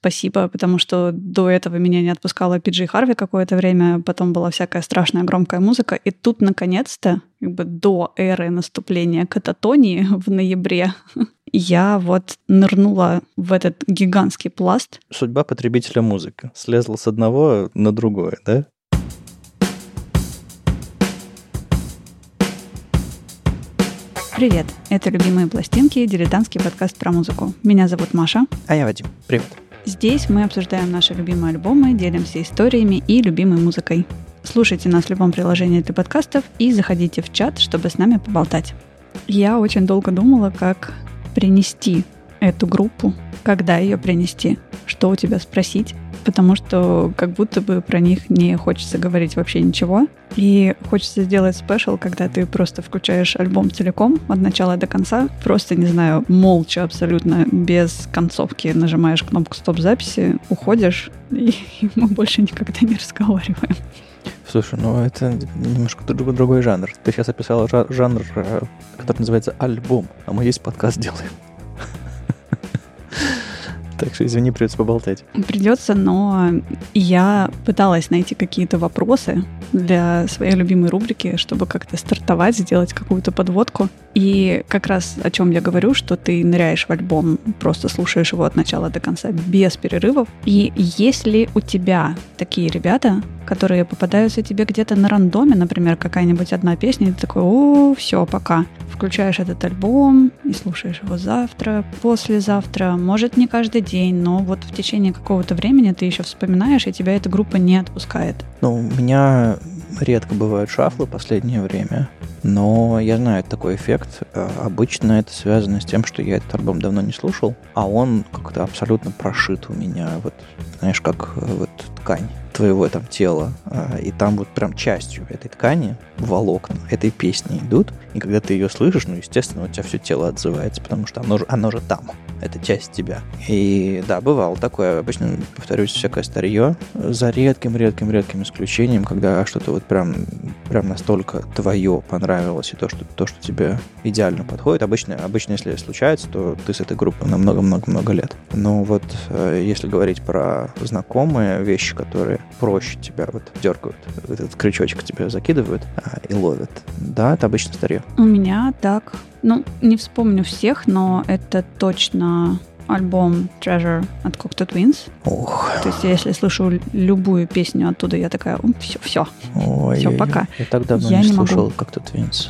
спасибо, потому что до этого меня не отпускала Пиджи Харви какое-то время, потом была всякая страшная громкая музыка, и тут, наконец-то, как бы до эры наступления кататонии в ноябре, я вот нырнула в этот гигантский пласт. Судьба потребителя музыки. Слезла с одного на другое, да? Привет, это «Любимые пластинки» дилетантский подкаст про музыку. Меня зовут Маша. А я Вадим. Привет. Здесь мы обсуждаем наши любимые альбомы, делимся историями и любимой музыкой. Слушайте нас в любом приложении для подкастов и заходите в чат, чтобы с нами поболтать. Я очень долго думала, как принести эту группу, когда ее принести, что у тебя спросить, потому что как будто бы про них не хочется говорить вообще ничего. И хочется сделать спешл, когда ты просто включаешь альбом целиком от начала до конца, просто, не знаю, молча абсолютно, без концовки нажимаешь кнопку стоп-записи, уходишь, и мы больше никогда не разговариваем. Слушай, ну это немножко другой, другой жанр. Ты сейчас описал жанр, э, который называется альбом, а мы здесь подкаст делаем. Так что, извини, придется поболтать. Придется, но я пыталась найти какие-то вопросы для своей любимой рубрики, чтобы как-то стартовать, сделать какую-то подводку. И как раз о чем я говорю, что ты ныряешь в альбом, просто слушаешь его от начала до конца без перерывов. И если у тебя такие ребята, которые попадаются тебе где-то на рандоме, например, какая-нибудь одна песня, и ты такой, о, все, пока. Включаешь этот альбом и слушаешь его завтра, послезавтра, может не каждый день, но вот в течение какого-то времени ты еще вспоминаешь, и тебя эта группа не отпускает. Ну, у меня редко бывают шафлы последнее время, но я знаю такой эффект. Э, обычно это связано с тем, что я этот альбом давно не слушал, а он как-то абсолютно прошит у меня, вот, знаешь, как э, вот ткань твоего там тела, а, и там вот прям частью этой ткани волокна этой песни идут, и когда ты ее слышишь, ну, естественно, у тебя все тело отзывается, потому что оно же, оно же там, это часть тебя. И да, бывало такое, обычно, повторюсь, всякое старье, за редким-редким-редким исключением, когда что-то вот прям, прям настолько твое понравилось, и то, что, то, что тебе идеально подходит, обычно, обычно, если случается, то ты с этой группой на много-много-много лет. Но вот э, если говорить про знакомые вещи, которые проще тебя вот дергают, этот крючочек тебя закидывают а, и ловят. Да, это обычно старье. У меня так. Ну, не вспомню всех, но это точно альбом Treasure от Cocteau Twins. Ох. То есть, если слышу любую песню оттуда, я такая, все, все, Ой, все, пока. Я, так давно я не, не слушал могу. Cocteau Twins.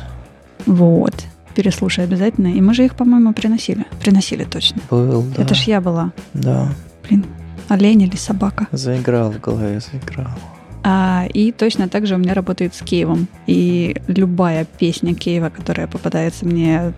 Вот. Переслушай обязательно. И мы же их, по-моему, приносили. Приносили точно. Был, да. Это ж я была. Да. Блин, олень или собака. Заиграл в голове, заиграл. А, и точно так же у меня работает с Киевом. И любая песня Киева, которая попадается мне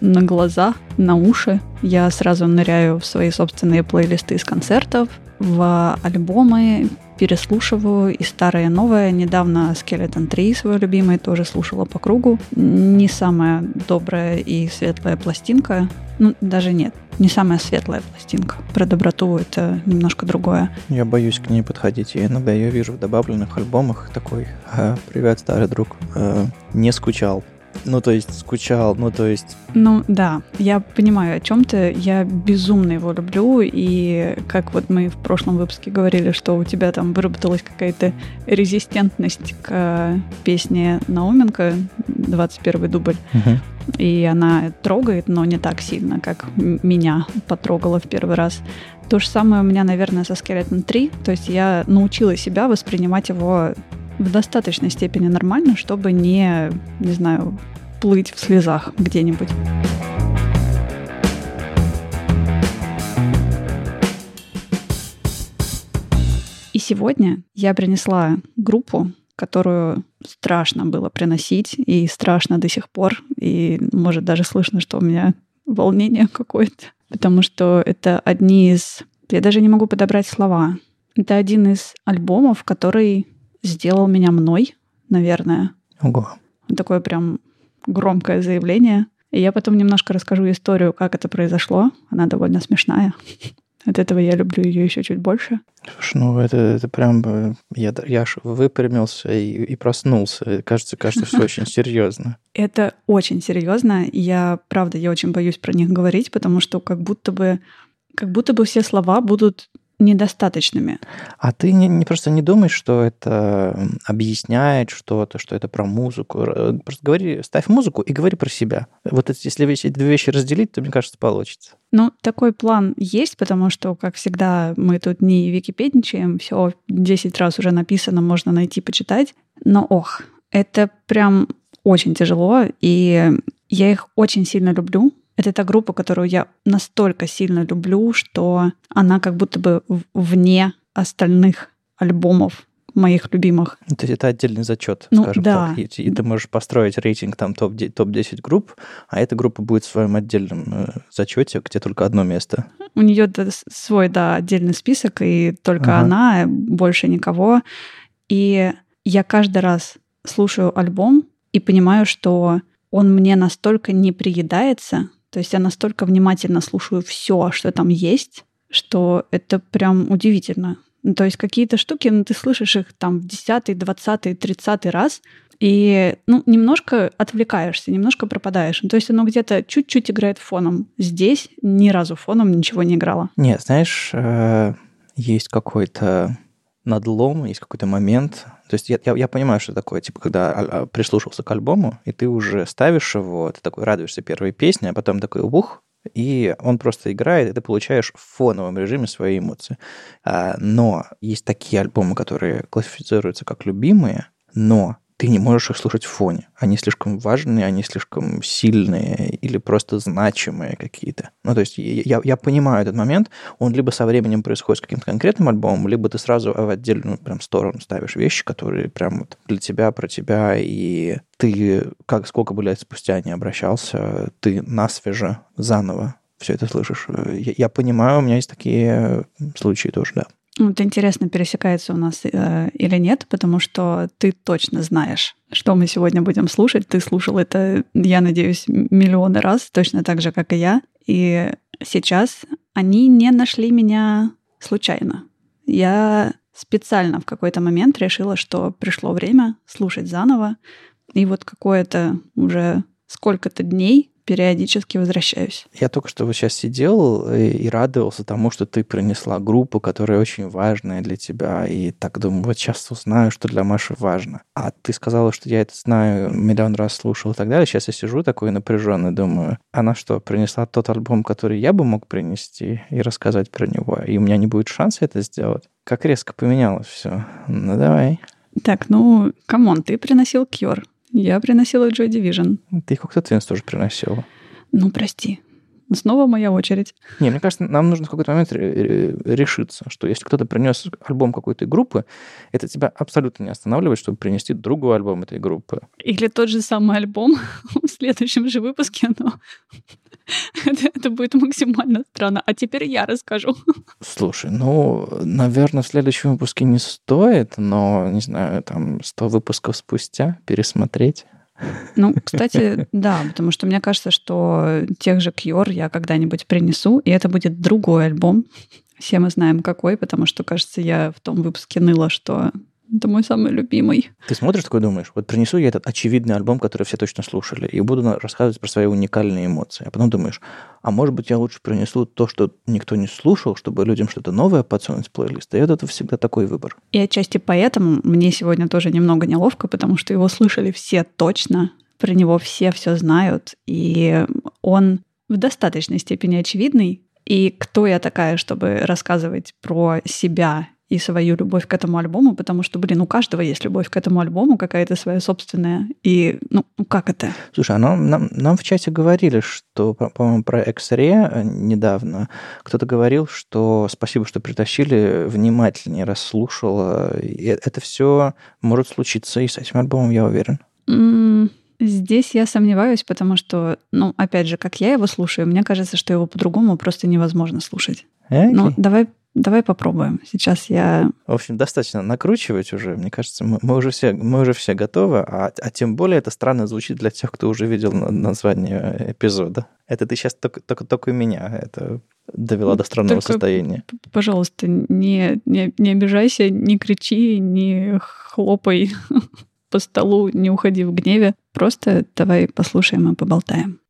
на глаза, на уши, я сразу ныряю в свои собственные плейлисты из концертов, в альбомы, переслушиваю и старое, и новое. Недавно Skeleton 3, свой любимый, тоже слушала по кругу. Не самая добрая и светлая пластинка. Ну, даже нет, не самая светлая пластинка. Про доброту это немножко другое. Я боюсь к ней подходить. Я иногда ее вижу в добавленных альбомах. Такой, привет, старый друг. А, не скучал ну, то есть скучал, ну, то есть... Ну, да, я понимаю, о чем ты. Я безумно его люблю, и как вот мы в прошлом выпуске говорили, что у тебя там выработалась какая-то резистентность к песне Науменко, 21 дубль, угу. и она трогает, но не так сильно, как меня потрогала в первый раз. То же самое у меня, наверное, со Skeleton 3, то есть я научила себя воспринимать его в достаточной степени нормально, чтобы не, не знаю, плыть в слезах где-нибудь. И сегодня я принесла группу, которую страшно было приносить, и страшно до сих пор, и может даже слышно, что у меня волнение какое-то, потому что это одни из... Я даже не могу подобрать слова. Это один из альбомов, который сделал меня мной, наверное. Ого. Такое прям громкое заявление. И я потом немножко расскажу историю, как это произошло. Она довольно смешная. От этого я люблю ее еще чуть больше. Слушай, ну это, это прям... Э, я, я аж выпрямился и, и проснулся. Кажется, кажется, все очень серьезно. Это очень серьезно. Я, правда, я очень боюсь про них говорить, потому что как будто бы, как будто бы все слова будут недостаточными. А ты не, не просто не думаешь, что это объясняет что-то, что это про музыку. Просто говори, ставь музыку и говори про себя. Вот если эти две вещи разделить, то, мне кажется, получится. Ну, такой план есть, потому что, как всегда, мы тут не википедничаем, все 10 раз уже написано, можно найти, почитать. Но ох, это прям очень тяжело, и я их очень сильно люблю, это та группа, которую я настолько сильно люблю, что она как будто бы вне остальных альбомов моих любимых. То есть это отдельный зачет, ну, скажем да. так. И, и ты можешь построить рейтинг там топ-10 топ групп, а эта группа будет в своем отдельном э, зачете, где только одно место. У нее свой, да, отдельный список, и только ага. она, больше никого. И я каждый раз слушаю альбом и понимаю, что он мне настолько не приедается, то есть я настолько внимательно слушаю все, что там есть, что это прям удивительно. Ну, то есть какие-то штуки, ну, ты слышишь их там в десятый, двадцатый, тридцатый раз, и ну, немножко отвлекаешься, немножко пропадаешь. Ну, то есть оно где-то чуть-чуть играет фоном. Здесь ни разу фоном ничего не играло. Нет, знаешь, э, есть какой-то надлом, есть какой-то момент. То есть я, я, я понимаю, что такое, типа, когда а, а, прислушался к альбому, и ты уже ставишь его, ты такой радуешься первой песне, а потом такой ух, и он просто играет, и ты получаешь в фоновом режиме свои эмоции. А, но есть такие альбомы, которые классифицируются как любимые, но ты не можешь их слушать в фоне. Они слишком важные, они слишком сильные или просто значимые какие-то. Ну, то есть я, я понимаю этот момент, он либо со временем происходит с каким-то конкретным альбомом, либо ты сразу в отдельную прям сторону ставишь вещи, которые прям вот для тебя, про тебя, и ты, как сколько бы лет спустя не обращался, ты насвеже заново все это слышишь. Я, я понимаю, у меня есть такие случаи тоже, да. Вот интересно, пересекается у нас э, или нет, потому что ты точно знаешь, что мы сегодня будем слушать. Ты слушал это, я надеюсь, миллионы раз, точно так же, как и я. И сейчас они не нашли меня случайно. Я специально в какой-то момент решила, что пришло время слушать заново. И вот какое-то уже сколько-то дней периодически возвращаюсь. Я только что вот сейчас сидел и радовался тому, что ты принесла группу, которая очень важная для тебя, и так думаю, вот сейчас узнаю, что для Маши важно. А ты сказала, что я это знаю, миллион раз слушал и так далее. Сейчас я сижу такой напряженный, думаю, она что, принесла тот альбом, который я бы мог принести и рассказать про него, и у меня не будет шанса это сделать? Как резко поменялось все. Ну, давай. Так, ну, come on, ты приносил Cure. Я приносила Joy Division. Ты Cocktail Twins тоже приносила. Ну, прости. Снова моя очередь. Не, мне кажется, нам нужно в какой-то момент решиться, что если кто-то принес альбом какой-то группы, это тебя абсолютно не останавливает, чтобы принести другой альбом этой группы. Или тот же самый альбом в следующем же выпуске, но это, это будет максимально странно. А теперь я расскажу. Слушай, ну, наверное, в следующем выпуске не стоит, но, не знаю, там 100 выпусков спустя пересмотреть. Ну, кстати, да, потому что мне кажется, что тех же Кьор я когда-нибудь принесу, и это будет другой альбом. Все мы знаем какой, потому что, кажется, я в том выпуске ныла, что это мой самый любимый. Ты смотришь такой думаешь, вот принесу я этот очевидный альбом, который все точно слушали, и буду рассказывать про свои уникальные эмоции. А потом думаешь, а может быть я лучше принесу то, что никто не слушал, чтобы людям что-то новое подсунуть в плейлист. И это всегда такой выбор. И отчасти поэтому мне сегодня тоже немного неловко, потому что его слышали все точно, про него все все знают, и он в достаточной степени очевидный. И кто я такая, чтобы рассказывать про себя и свою любовь к этому альбому, потому что, блин, у каждого есть любовь к этому альбому, какая-то своя собственная. И, ну, ну как это? Слушай, а нам, нам, нам в чате говорили, что, по-моему, про X-Ray э, недавно кто-то говорил, что спасибо, что притащили, внимательнее расслушала. И это все может случиться и с этим альбомом, я уверен. Mm. Здесь я сомневаюсь, потому что, ну, опять же, как я его слушаю, мне кажется, что его по-другому просто невозможно слушать. Okay. Ну, давай Давай попробуем. Сейчас я... В общем, достаточно накручивать уже. Мне кажется, мы, мы, уже, все, мы уже все готовы. А, а тем более это странно звучит для тех, кто уже видел название эпизода. Это ты сейчас только, только, только меня это довела до странного только, состояния. Пожалуйста, не, не, не обижайся, не кричи, не хлопай по столу, не уходи в гневе. Просто давай послушаем и поболтаем.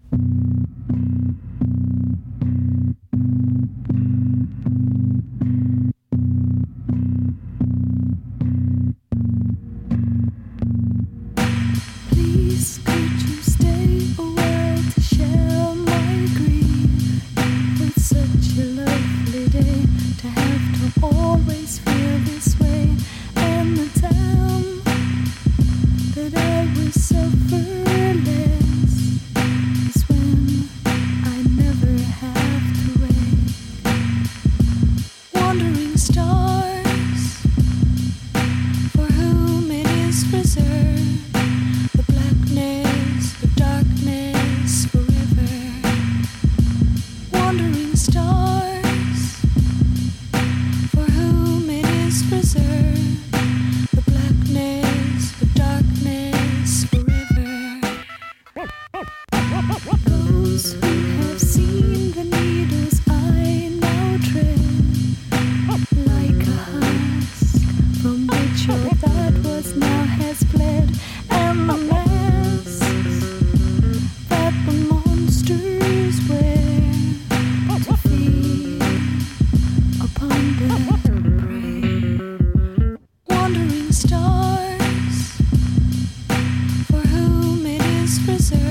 preserved.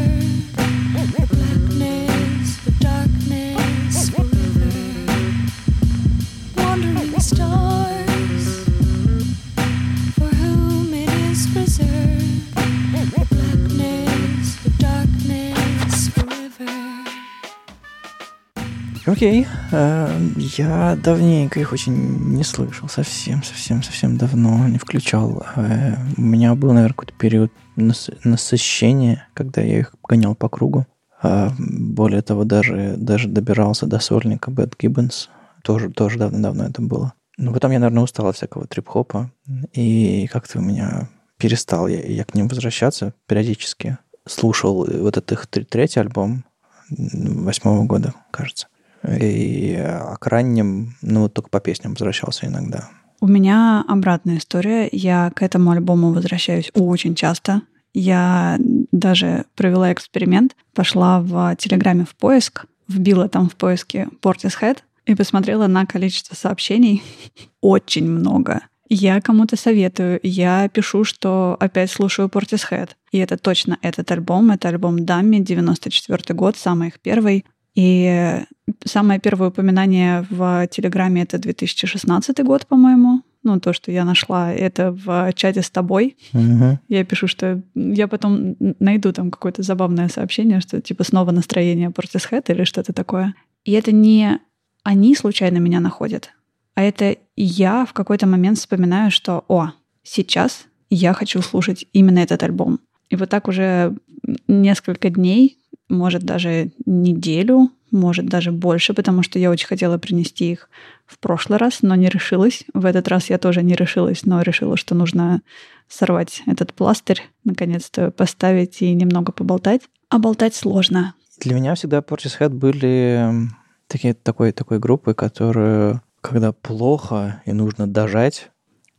Окей. Э, я давненько их очень не слышал. Совсем, совсем, совсем давно не включал. Э, у меня был, наверное, какой-то период насыщения, когда я их гонял по кругу. А, более того, даже, даже добирался до сольника Бэт Гиббенс. Тоже, тоже давно-давно это было. Но потом я, наверное, устал от всякого трип-хопа. И как-то у меня перестал я, я к ним возвращаться периодически. Слушал вот этот их третий альбом восьмого года, кажется. И а к ранним, ну, только по песням возвращался иногда. У меня обратная история. Я к этому альбому возвращаюсь очень часто. Я даже провела эксперимент, пошла в Телеграме в поиск, вбила там в поиске Portishead и посмотрела на количество сообщений. Очень много. Я кому-то советую, я пишу, что опять слушаю Portishead. И это точно этот альбом, это альбом Дамми, 94 год, самый их первый. И самое первое упоминание в Телеграме это 2016 год, по-моему. Ну, то, что я нашла, это в чате с тобой. Угу. Я пишу, что я потом найду там какое-то забавное сообщение, что типа снова настроение Portishead или что-то такое. И это не они случайно меня находят, а это я в какой-то момент вспоминаю, что, о, сейчас я хочу слушать именно этот альбом. И вот так уже несколько дней может даже неделю, может даже больше, потому что я очень хотела принести их в прошлый раз, но не решилась. В этот раз я тоже не решилась, но решила, что нужно сорвать этот пластырь, наконец-то поставить и немного поболтать. А болтать сложно. Для меня всегда Portishead были такие, такой, такой группой, которую, когда плохо и нужно дожать,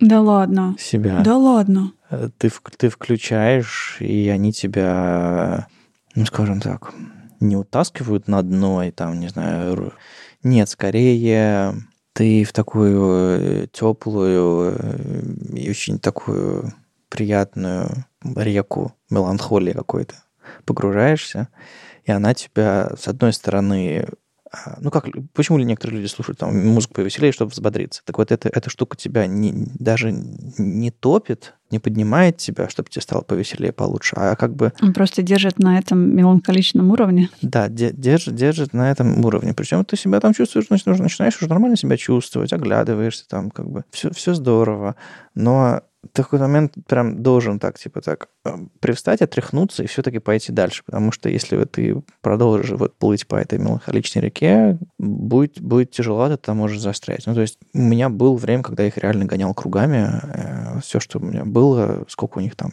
да ладно. Себя. Да ладно. Э, ты, ты включаешь, и они тебя ну, скажем так, не утаскивают на дно и там, не знаю, нет, скорее ты в такую э, теплую э, и очень такую приятную реку меланхолии какой-то погружаешься, и она тебя, с одной стороны, ну как, почему некоторые люди слушают там музыку повеселее, чтобы взбодриться? Так вот, эта, эта штука тебя не, даже не топит, не поднимает тебя, чтобы тебе стало повеселее, получше, а как бы... Он просто держит на этом меланхоличном уровне. Да, держит, держит на этом уровне. Причем ты себя там чувствуешь, начинаешь уже нормально себя чувствовать, оглядываешься там, как бы, все, все здорово. Но такой момент прям должен так, типа так, э, привстать, отряхнуться и все-таки пойти дальше. Потому что если ты продолжишь вот плыть по этой меланхоличной реке, будет, будет тяжело, ты там можешь застрять. Ну, то есть у меня было время, когда я их реально гонял кругами. Э, Все, что у меня было, сколько у них там,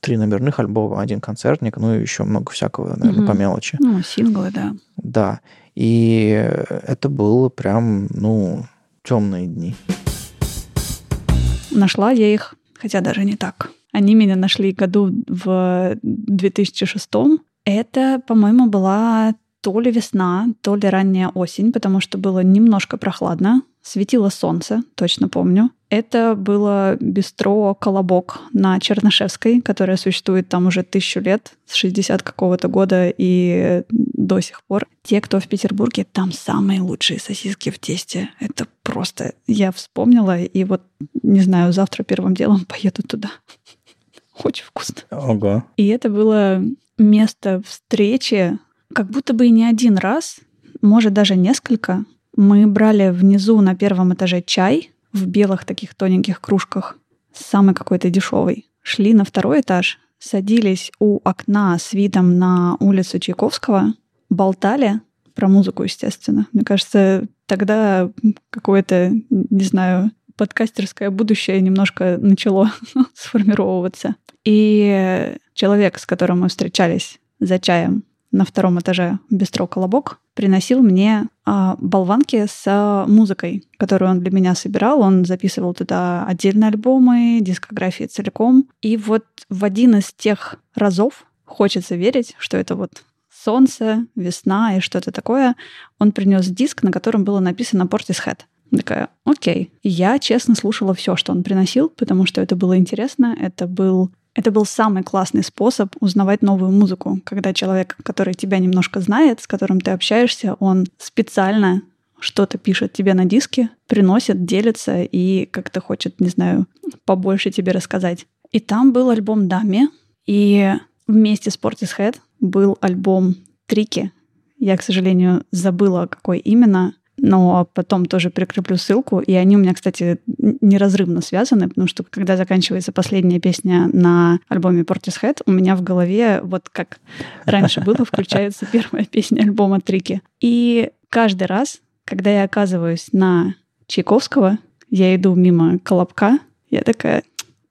три номерных альбома, один концертник, ну и еще много всякого, наверное, угу. по мелочи. Ну, синглы, да. Да. И это было прям, ну, темные дни. Нашла я их хотя даже не так. Они меня нашли году в 2006. Это, по-моему, была то ли весна, то ли ранняя осень, потому что было немножко прохладно, светило солнце, точно помню. Это было бистро «Колобок» на Чернышевской, которое существует там уже тысячу лет, с 60 какого-то года и до сих пор. Те, кто в Петербурге, там самые лучшие сосиски в тесте. Это просто... Я вспомнила, и вот, не знаю, завтра первым делом поеду туда. Очень вкусно. Ого. И это было место встречи, как будто бы и не один раз, может, даже несколько. Мы брали внизу на первом этаже чай, в белых таких тоненьких кружках, самый какой-то дешевый. Шли на второй этаж, садились у окна с видом на улицу Чайковского, болтали про музыку, естественно. Мне кажется, тогда какое-то, не знаю, подкастерское будущее немножко начало сформировываться. И человек, с которым мы встречались за чаем на втором этаже бистро «Колобок», приносил мне а, болванки с а, музыкой, которую он для меня собирал. Он записывал туда отдельные альбомы, дискографии целиком. И вот в один из тех разов хочется верить, что это вот солнце, весна и что-то такое, он принес диск, на котором было написано Portishead. Такая, окей. Я честно слушала все, что он приносил, потому что это было интересно. Это был это был самый классный способ узнавать новую музыку, когда человек, который тебя немножко знает, с которым ты общаешься, он специально что-то пишет тебе на диске, приносит, делится и как-то хочет, не знаю, побольше тебе рассказать. И там был альбом Дами, и вместе с Portishead был альбом Трики. Я, к сожалению, забыла, какой именно, но потом тоже прикреплю ссылку. И они у меня, кстати, неразрывно связаны, потому что когда заканчивается последняя песня на альбоме Portishead, у меня в голове, вот как раньше было, включается первая песня альбома Трики. И каждый раз, когда я оказываюсь на Чайковского, я иду мимо Колобка, я такая,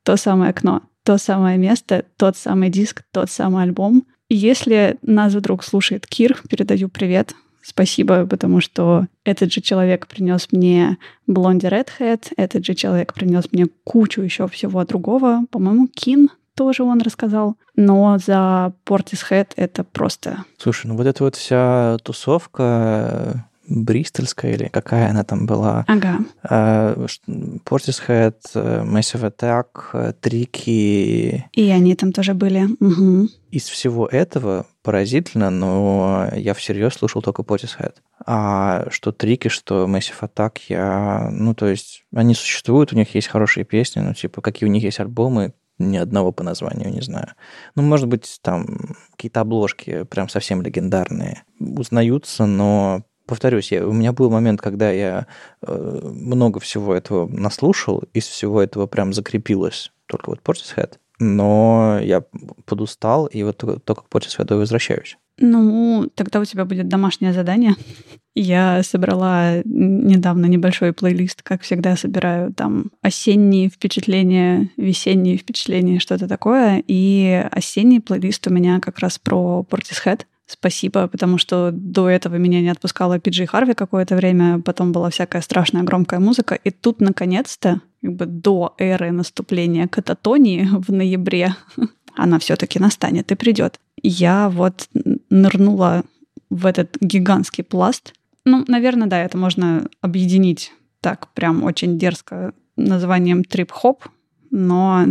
то самое окно, то самое место, тот самый диск, тот самый альбом. И если нас вдруг слушает Кир, передаю привет. Спасибо, потому что этот же человек принес мне Блонди Redhead, этот же человек принес мне кучу еще всего другого. По-моему, Кин тоже он рассказал. Но за Portishead это просто... Слушай, ну вот эта вот вся тусовка Бристольская или какая она там была. Ага. Portishead, Massive Attack, Трики. И они там тоже были. Угу. Из всего этого поразительно, но я всерьез слушал только Portishead. А что Трики, что Massive Attack, я... Ну, то есть, они существуют, у них есть хорошие песни, ну, типа, какие у них есть альбомы, ни одного по названию не знаю. Ну, может быть, там какие-то обложки прям совсем легендарные узнаются, но повторюсь, я, у меня был момент, когда я э, много всего этого наслушал, из всего этого прям закрепилось только вот Portishead, но я подустал, и вот только, только к Portishead возвращаюсь. Ну, тогда у тебя будет домашнее задание. Я собрала недавно небольшой плейлист, как всегда собираю там осенние впечатления, весенние впечатления, что-то такое. И осенний плейлист у меня как раз про Portishead. Спасибо, потому что до этого меня не отпускала Пиджи Харви какое-то время, потом была всякая страшная громкая музыка, и тут, наконец-то, как бы до эры наступления кататонии в ноябре, она все-таки настанет и придет. Я вот нырнула в этот гигантский пласт. Ну, наверное, да, это можно объединить так прям очень дерзко названием трип-хоп, но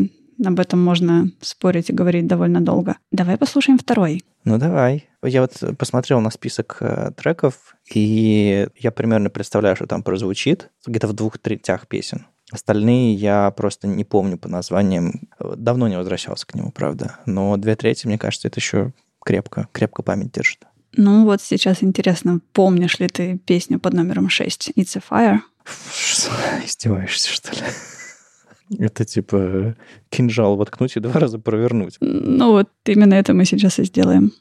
об этом можно спорить и говорить довольно долго. Давай послушаем второй. Ну, давай. Я вот посмотрел на список э, треков, и я примерно представляю, что там прозвучит где-то в двух третях песен. Остальные я просто не помню по названиям. Давно не возвращался к нему, правда. Но две трети, мне кажется, это еще крепко, крепко память держит. Ну вот сейчас интересно, помнишь ли ты песню под номером 6 «It's a Fire»? Издеваешься, что ли? Это типа кинжал воткнуть и два раза провернуть. Ну вот именно это мы сейчас и сделаем.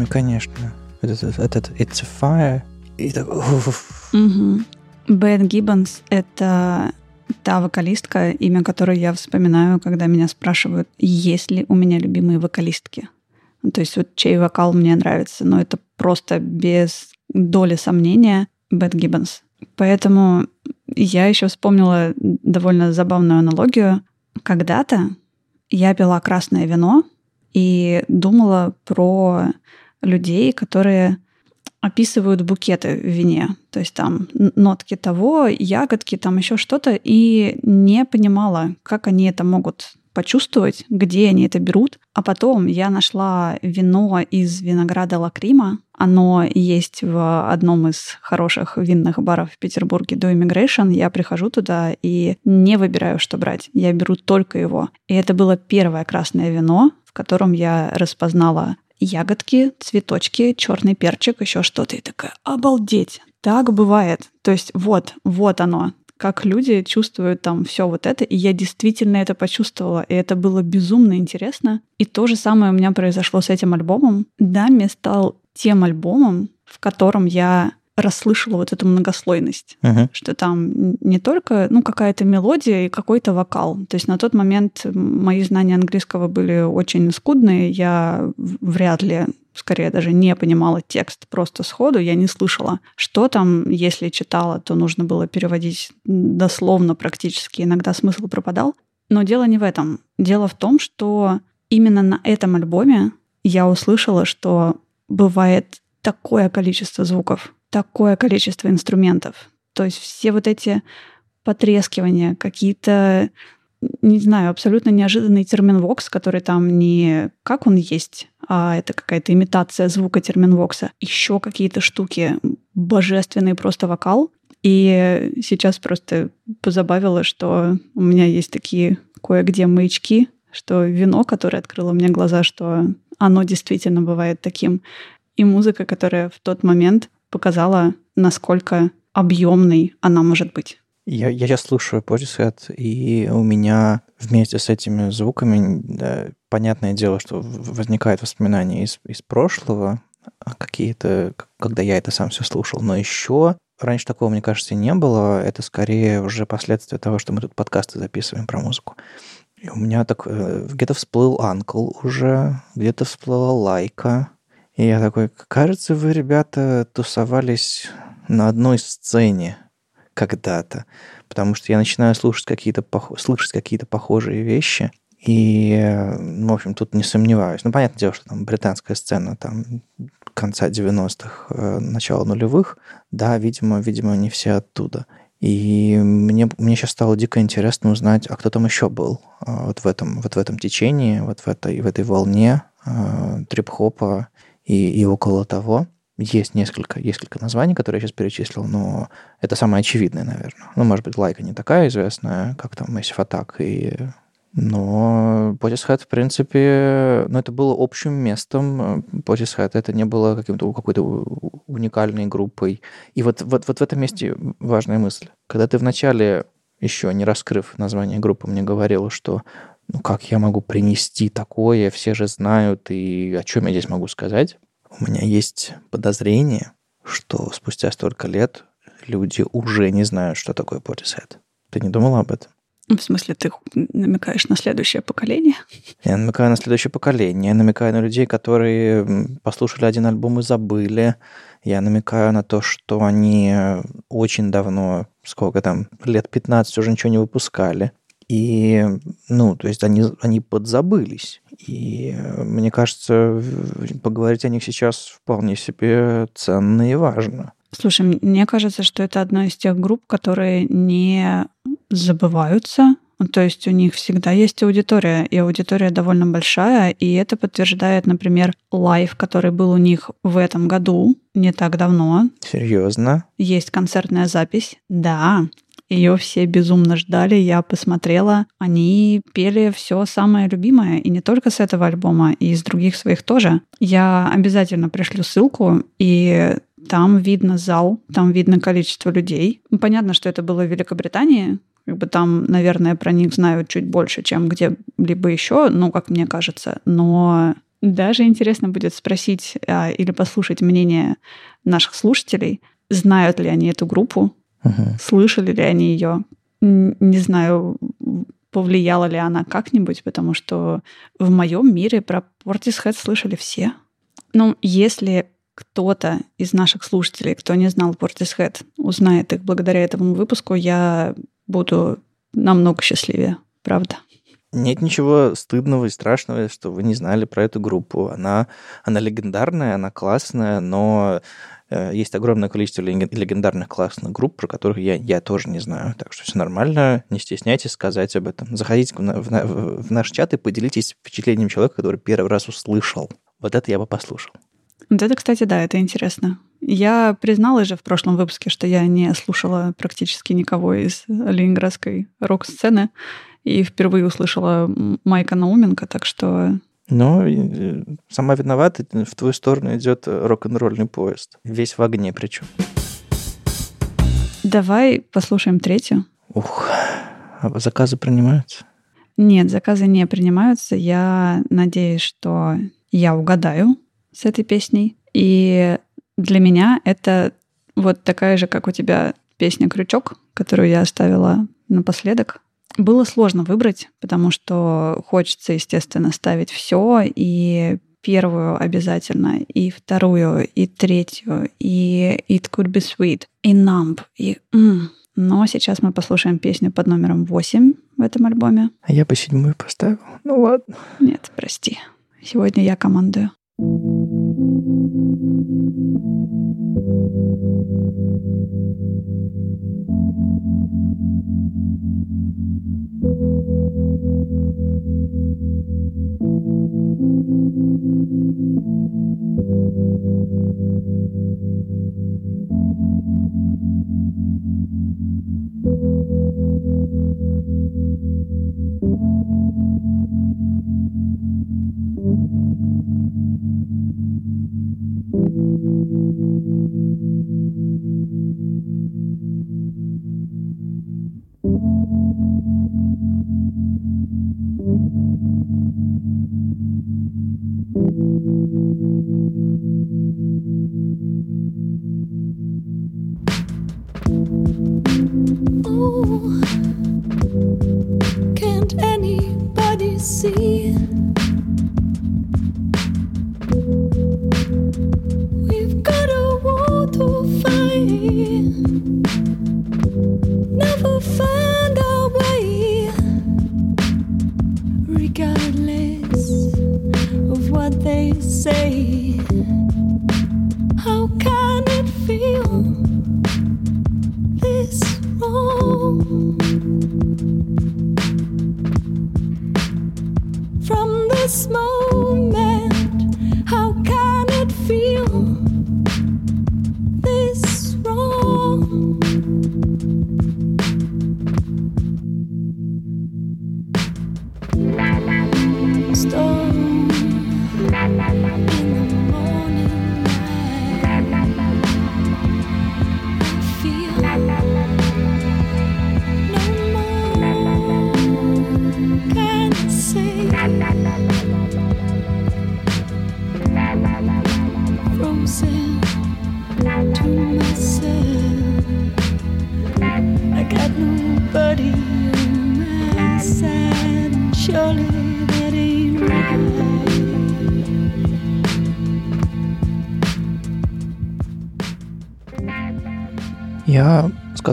Мурашками, конечно. Этот, этот It's a Fire. И так... Бет Гиббонс — это та вокалистка, имя которой я вспоминаю, когда меня спрашивают, есть ли у меня любимые вокалистки. То есть вот чей вокал мне нравится, но это просто без доли сомнения Бет Гиббонс. Поэтому я еще вспомнила довольно забавную аналогию. Когда-то я пила красное вино и думала про людей, которые описывают букеты в вине. То есть там нотки того, ягодки, там еще что-то. И не понимала, как они это могут почувствовать, где они это берут. А потом я нашла вино из винограда Лакрима. Оно есть в одном из хороших винных баров в Петербурге до Immigration. Я прихожу туда и не выбираю, что брать. Я беру только его. И это было первое красное вино, в котором я распознала ягодки, цветочки, черный перчик, еще что-то. И такая, обалдеть, так бывает. То есть вот, вот оно, как люди чувствуют там все вот это, и я действительно это почувствовала, и это было безумно интересно. И то же самое у меня произошло с этим альбомом. Дами стал тем альбомом, в котором я расслышала вот эту многослойность, uh-huh. что там не только ну какая-то мелодия и какой-то вокал. То есть на тот момент мои знания английского были очень скудные, я вряд ли скорее даже не понимала текст просто сходу, я не слышала, что там, если читала, то нужно было переводить дословно практически, иногда смысл пропадал. Но дело не в этом. Дело в том, что именно на этом альбоме я услышала, что бывает такое количество звуков, такое количество инструментов. То есть все вот эти потрескивания, какие-то, не знаю, абсолютно неожиданный термин вокс, который там не как он есть, а это какая-то имитация звука термин вокса. Еще какие-то штуки, божественный просто вокал. И сейчас просто позабавило, что у меня есть такие кое-где маячки, что вино, которое открыло мне глаза, что оно действительно бывает таким. И музыка, которая в тот момент показала, насколько объемной она может быть. Я, я сейчас слушаю Portishead, и у меня вместе с этими звуками, да, понятное дело, что возникают воспоминания из, из прошлого, а какие-то, когда я это сам все слушал, но еще раньше такого, мне кажется, не было. Это скорее уже последствия того, что мы тут подкасты записываем про музыку. И у меня так э, где-то всплыл Анкл уже, где-то всплыла Лайка, и я такой, кажется, вы, ребята, тусовались на одной сцене когда-то, потому что я начинаю слушать какие-то, слышать какие-то похожие вещи, и, ну, в общем, тут не сомневаюсь. Ну, понятное дело, что там британская сцена там конца 90-х, э, начала нулевых, да, видимо, видимо, не все оттуда. И мне, мне сейчас стало дико интересно узнать, а кто там еще был а, вот в этом, вот в этом течении, вот в этой, в этой волне э, трип-хопа и, и около того. Есть несколько, несколько названий, которые я сейчас перечислил, но это самое очевидное, наверное. Ну, может быть, Лайка не такая известная, как там Massive Attack и но Portishead, в принципе, ну, это было общим местом. Portishead это не было каким-то какой-то уникальной группой. И вот, вот, вот в этом месте важная мысль. Когда ты вначале, еще не раскрыв название группы, мне говорил, что ну как я могу принести такое, все же знают, и о чем я здесь могу сказать? У меня есть подозрение, что спустя столько лет люди уже не знают, что такое Portishead. Ты не думала об этом? В смысле, ты намекаешь на следующее поколение? Я намекаю на следующее поколение. Я намекаю на людей, которые послушали один альбом и забыли. Я намекаю на то, что они очень давно, сколько там, лет 15 уже ничего не выпускали. И, ну, то есть они, они подзабылись. И мне кажется, поговорить о них сейчас вполне себе ценно и важно. Слушай, мне кажется, что это одна из тех групп, которые не забываются. То есть у них всегда есть аудитория, и аудитория довольно большая, и это подтверждает, например, лайв, который был у них в этом году, не так давно. Серьезно? Есть концертная запись, да. Ее все безумно ждали, я посмотрела. Они пели все самое любимое, и не только с этого альбома, и из других своих тоже. Я обязательно пришлю ссылку, и там видно зал, там видно количество людей. Ну, понятно, что это было в Великобритании, как бы там, наверное, про них знают чуть больше, чем где-либо еще, ну, как мне кажется. Но даже интересно будет спросить а, или послушать мнение наших слушателей, знают ли они эту группу, Угу. Слышали ли они ее? Не знаю, повлияла ли она как-нибудь, потому что в моем мире про Portishead слышали все. Ну, если кто-то из наших слушателей, кто не знал Portishead, узнает их благодаря этому выпуску, я буду намного счастливее, правда. Нет ничего стыдного и страшного, что вы не знали про эту группу. Она, она легендарная, она классная, но э, есть огромное количество легендарных классных групп, про которых я, я тоже не знаю. Так что все нормально, не стесняйтесь сказать об этом. Заходите в, в, в наш чат и поделитесь впечатлением человека, который первый раз услышал. Вот это я бы послушал. Вот это, кстати, да, это интересно. Я призналась же в прошлом выпуске, что я не слушала практически никого из ленинградской рок-сцены и впервые услышала Майка Науменко, так что... Ну, э, сама виновата, в твою сторону идет рок-н-ролльный поезд. Весь в огне причем. Давай послушаем третью. Ух, а заказы принимаются? Нет, заказы не принимаются. Я надеюсь, что я угадаю с этой песней. И для меня это вот такая же, как у тебя песня «Крючок», которую я оставила напоследок. Было сложно выбрать, потому что хочется, естественно, ставить все, и первую обязательно, и вторую, и третью, и It Could Be Sweet, и Numb, и... Mm. Но сейчас мы послушаем песню под номером 8 в этом альбоме. А я бы седьмую поставил. Ну ладно. Нет, прости. Сегодня я командую. Я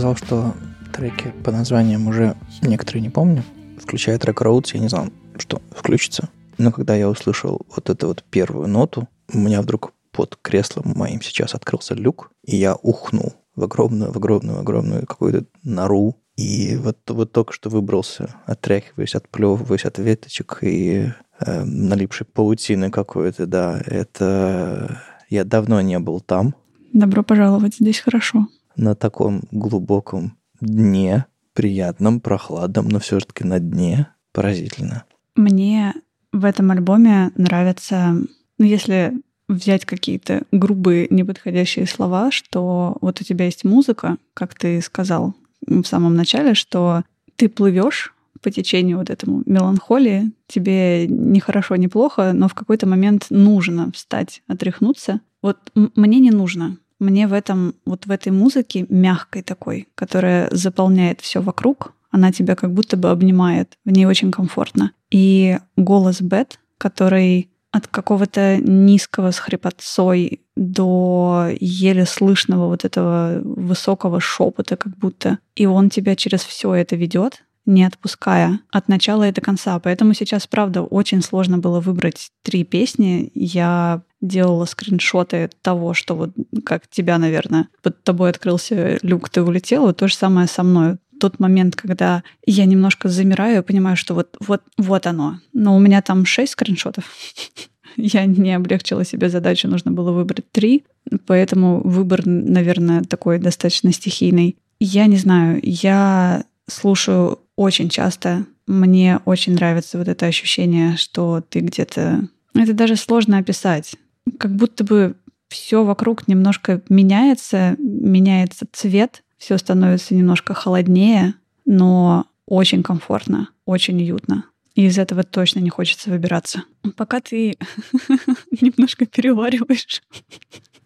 сказал, что треки по названиям уже некоторые не помню, включая трек Roads, я не знал, что включится. Но когда я услышал вот эту вот первую ноту, у меня вдруг под креслом моим сейчас открылся люк, и я ухнул в огромную, в огромную, огромную какую-то нору. И вот, вот только что выбрался, отряхиваясь, отплевываясь от веточек и э, налипшей паутины какой-то, да, это... Я давно не был там. Добро пожаловать, здесь хорошо. На таком глубоком дне, приятном, прохладном, но все-таки на дне. Поразительно. Мне в этом альбоме нравится, ну, если взять какие-то грубые, неподходящие слова, что вот у тебя есть музыка, как ты сказал в самом начале, что ты плывешь по течению вот этому меланхолии, тебе не хорошо, не плохо, но в какой-то момент нужно встать, отряхнуться. Вот мне не нужно. Мне в этом, вот в этой музыке мягкой такой, которая заполняет все вокруг, Она тебя как будто бы обнимает. В ней очень комфортно. И голос Бет, который от какого-то низкого с хрипотцой до еле слышного вот этого высокого шепота как будто. И он тебя через все это ведет, не отпуская от начала и до конца. Поэтому сейчас, правда, очень сложно было выбрать три песни. Я делала скриншоты того, что вот как тебя, наверное, под тобой открылся люк, ты улетела. То же самое со мной. Тот момент, когда я немножко замираю понимаю, что вот, вот, вот оно. Но у меня там шесть скриншотов. Я не облегчила себе задачу, нужно было выбрать три. Поэтому выбор, наверное, такой достаточно стихийный. Я не знаю, я слушаю очень часто. Мне очень нравится вот это ощущение, что ты где-то... Это даже сложно описать. Как будто бы все вокруг немножко меняется, меняется цвет, все становится немножко холоднее, но очень комфортно, очень уютно. И из этого точно не хочется выбираться. Пока ты немножко перевариваешь.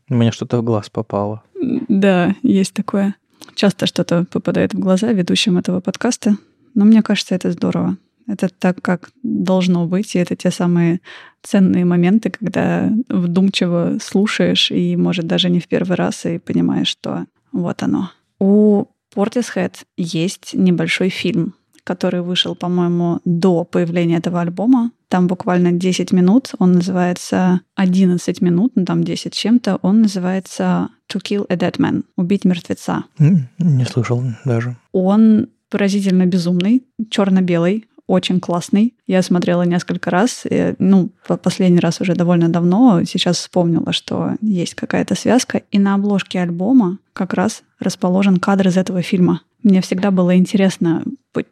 У меня что-то в глаз попало. Да, есть такое. Часто что-то попадает в глаза ведущим этого подкаста, но мне кажется, это здорово. Это так, как должно быть, и это те самые ценные моменты, когда вдумчиво слушаешь и, может, даже не в первый раз, и понимаешь, что вот оно. У Portishead есть небольшой фильм, который вышел, по-моему, до появления этого альбома. Там буквально 10 минут. Он называется 11 минут, ну там 10 чем-то. Он называется To Kill a Dead Man. Убить мертвеца. Не слышал даже. Он поразительно безумный, черно-белый, очень классный. Я смотрела несколько раз, и, ну, последний раз уже довольно давно, сейчас вспомнила, что есть какая-то связка, и на обложке альбома как раз расположен кадр из этого фильма. Мне всегда было интересно,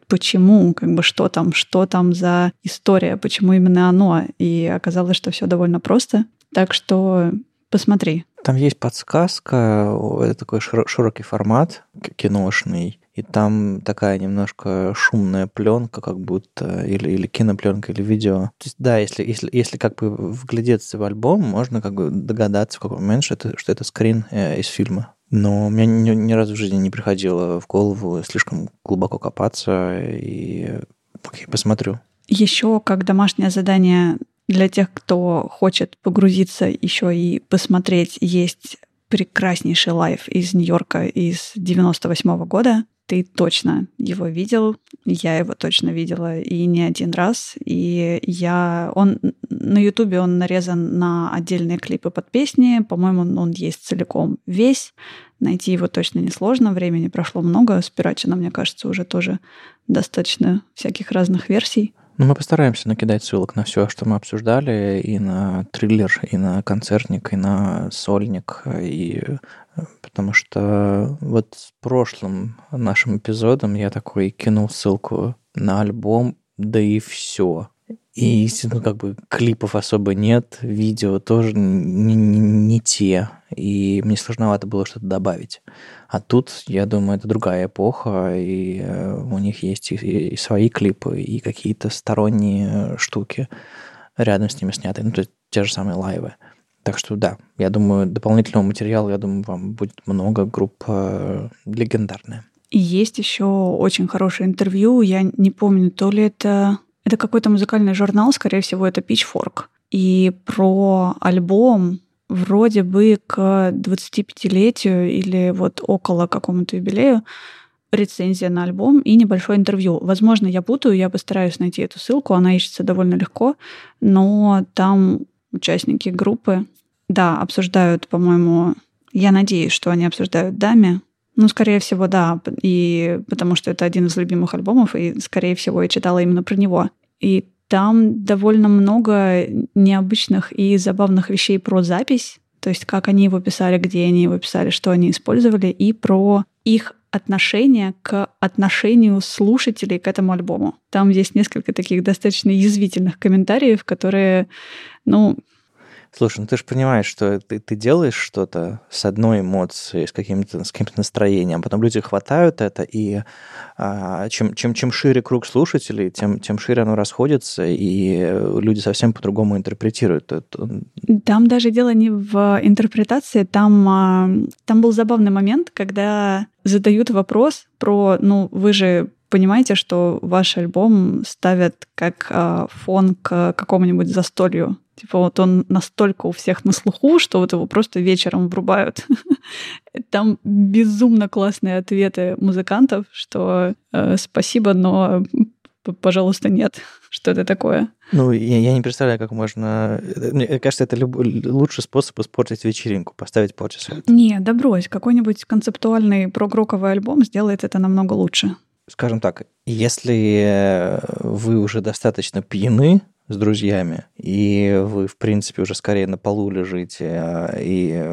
почему, как бы что там, что там за история, почему именно оно, и оказалось, что все довольно просто. Так что посмотри. Там есть подсказка, это такой широкий формат киношный, и там такая немножко шумная пленка, как будто, или, или кинопленка, или видео. То есть, да, если, если, если как бы вглядеться в альбом, можно как бы догадаться в какой момент, что это, что это скрин э, из фильма. Но у меня ни, ни разу в жизни не приходило в голову слишком глубоко копаться, и окей, посмотрю. Еще как домашнее задание для тех, кто хочет погрузиться еще и посмотреть, есть прекраснейший лайв из Нью-Йорка из 98 -го года ты точно его видел, я его точно видела и не один раз. И я... Он на Ютубе он нарезан на отдельные клипы под песни. По-моему, он есть целиком весь. Найти его точно несложно. Времени прошло много. Спирачено, мне кажется, уже тоже достаточно всяких разных версий. Ну, мы постараемся накидать ссылок на все, что мы обсуждали, и на триллер, и на концертник, и на сольник, и э, потому что вот с прошлым нашим эпизодом я такой кинул ссылку на альбом, да и все. И, ну, как бы клипов особо нет, видео тоже не, не, не те, и мне сложновато было что-то добавить. А тут, я думаю, это другая эпоха, и э, у них есть и, и свои клипы, и какие-то сторонние штуки рядом с ними сняты, ну, то есть те же самые лайвы. Так что да, я думаю, дополнительного материала, я думаю, вам будет много, группа э, легендарная. И есть еще очень хорошее интервью, я не помню, то ли это это какой-то музыкальный журнал, скорее всего, это Pitchfork. И про альбом вроде бы к 25-летию или вот около какому-то юбилею рецензия на альбом и небольшое интервью. Возможно, я путаю, я постараюсь найти эту ссылку, она ищется довольно легко, но там участники группы, да, обсуждают, по-моему, я надеюсь, что они обсуждают Дами, ну, скорее всего, да, и потому что это один из любимых альбомов, и, скорее всего, я читала именно про него. И там довольно много необычных и забавных вещей про запись, то есть как они его писали, где они его писали, что они использовали, и про их отношение к отношению слушателей к этому альбому. Там есть несколько таких достаточно язвительных комментариев, которые, ну, Слушай, ну ты же понимаешь, что ты, ты делаешь что-то с одной эмоцией, с каким-то с каким-то настроением, а потом люди хватают это, и а, чем, чем, чем шире круг слушателей, тем, тем шире оно расходится, и люди совсем по-другому интерпретируют это. Там даже дело не в интерпретации, там, а, там был забавный момент, когда задают вопрос про, ну, вы же понимаете, что ваш альбом ставят как э, фон к какому-нибудь застолью. Типа вот он настолько у всех на слуху, что вот его просто вечером врубают. Там безумно классные ответы музыкантов, что э, спасибо, но пожалуйста, нет. Что это такое? Ну, я, я не представляю, как можно... Мне кажется, это люб... лучший способ испортить вечеринку, поставить полчаса. Не, да брось. Какой-нибудь концептуальный прогроковый альбом сделает это намного лучше. Скажем так, если вы уже достаточно пьяны, с друзьями, и вы, в принципе, уже скорее на полу лежите, а, и,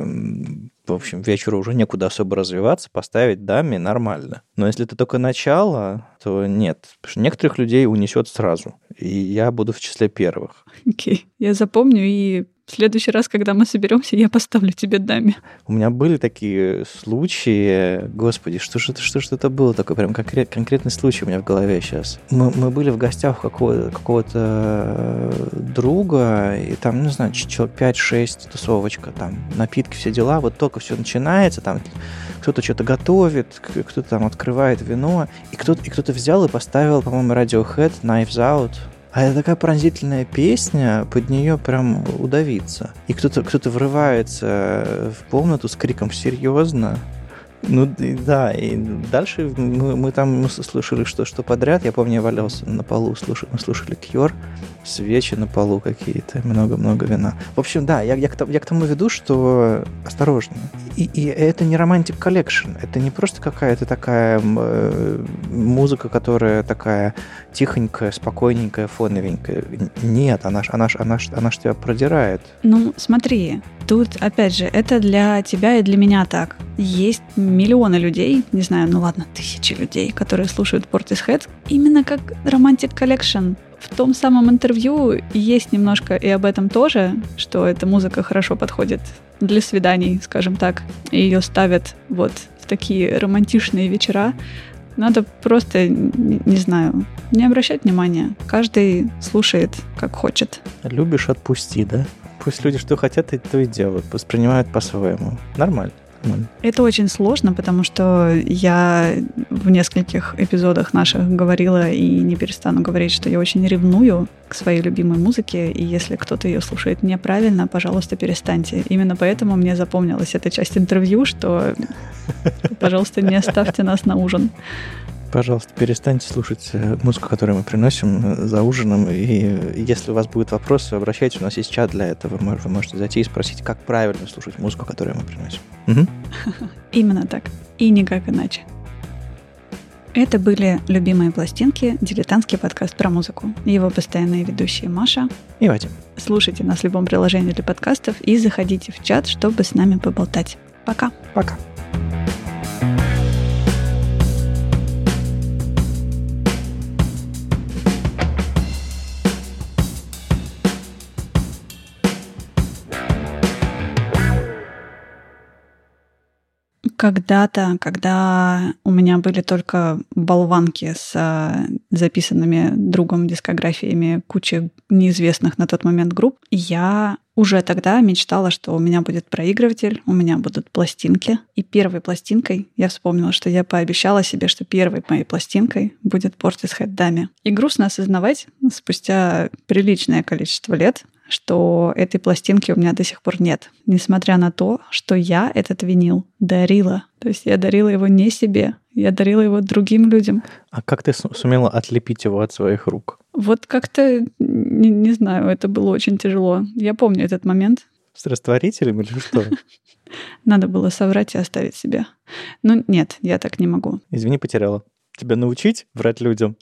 в общем, вечеру уже некуда особо развиваться, поставить даме нормально. Но если это только начало, то нет. Потому что некоторых людей унесет сразу. И я буду в числе первых. Окей. Okay. Я запомню и в следующий раз, когда мы соберемся, я поставлю тебе даме. У меня были такие случаи, господи, что же это, что же это было такое, прям конкрет, конкретный случай у меня в голове сейчас. Мы, мы были в гостях у какого, какого-то э, друга, и там, не знаю, человек 5-6, тусовочка, там, напитки, все дела, вот только все начинается, там кто-то что-то готовит, кто-то там открывает вино, и кто-то, и кто-то взял и поставил, по-моему, Radiohead, Knives Out, а это такая пронзительная песня, под нее прям удавиться. И кто-то кто врывается в комнату с криком «серьезно?», ну да, и дальше мы, мы там мы слышали что, что подряд. Я помню, я валялся на полу, слушали, мы слушали Cure, свечи на полу какие-то, много-много вина. В общем, да, я, я, к, я к тому веду, что осторожно. И, и это не Romantic Collection, это не просто какая-то такая э, музыка, которая такая тихонькая, спокойненькая, фоновенькая. Нет, она ж, она ж, она ж, она ж тебя продирает. Ну, смотри, тут, опять же, это для тебя и для меня так. Есть миллионы людей, не знаю, ну ладно, тысячи людей, которые слушают Portishead именно как Romantic Collection. В том самом интервью есть немножко и об этом тоже, что эта музыка хорошо подходит для свиданий, скажем так. И ее ставят вот в такие романтичные вечера. Надо просто, не знаю, не обращать внимания. Каждый слушает, как хочет. Любишь, отпусти, да? Пусть люди что хотят, то и делают. Воспринимают по-своему. Нормально. Это очень сложно, потому что я в нескольких эпизодах наших говорила и не перестану говорить, что я очень ревную к своей любимой музыке, и если кто-то ее слушает неправильно, пожалуйста, перестаньте. Именно поэтому мне запомнилась эта часть интервью, что, пожалуйста, не оставьте нас на ужин. Пожалуйста, перестаньте слушать э, музыку, которую мы приносим э, за ужином. И если у вас будут вопросы, обращайтесь. У нас есть чат для этого. Вы можете зайти и спросить, как правильно слушать музыку, которую мы приносим. Угу. Именно так. И никак иначе. Это были «Любимые пластинки» – дилетантский подкаст про музыку. Его постоянные ведущие Маша и Вадим. Слушайте нас в любом приложении для подкастов и заходите в чат, чтобы с нами поболтать. Пока. Пока. Когда-то, когда у меня были только болванки с э, записанными другом дискографиями кучи неизвестных на тот момент групп, я уже тогда мечтала, что у меня будет проигрыватель, у меня будут пластинки. И первой пластинкой я вспомнила, что я пообещала себе, что первой моей пластинкой будет Portishead Dame. И грустно осознавать спустя приличное количество лет, что этой пластинки у меня до сих пор нет, несмотря на то, что я этот винил дарила. То есть я дарила его не себе, я дарила его другим людям. А как ты сумела отлепить его от своих рук? Вот как-то, не, не знаю, это было очень тяжело. Я помню этот момент. С растворителем или что? Надо было соврать и оставить себя. Ну нет, я так не могу. Извини, потеряла. Тебя научить врать людям?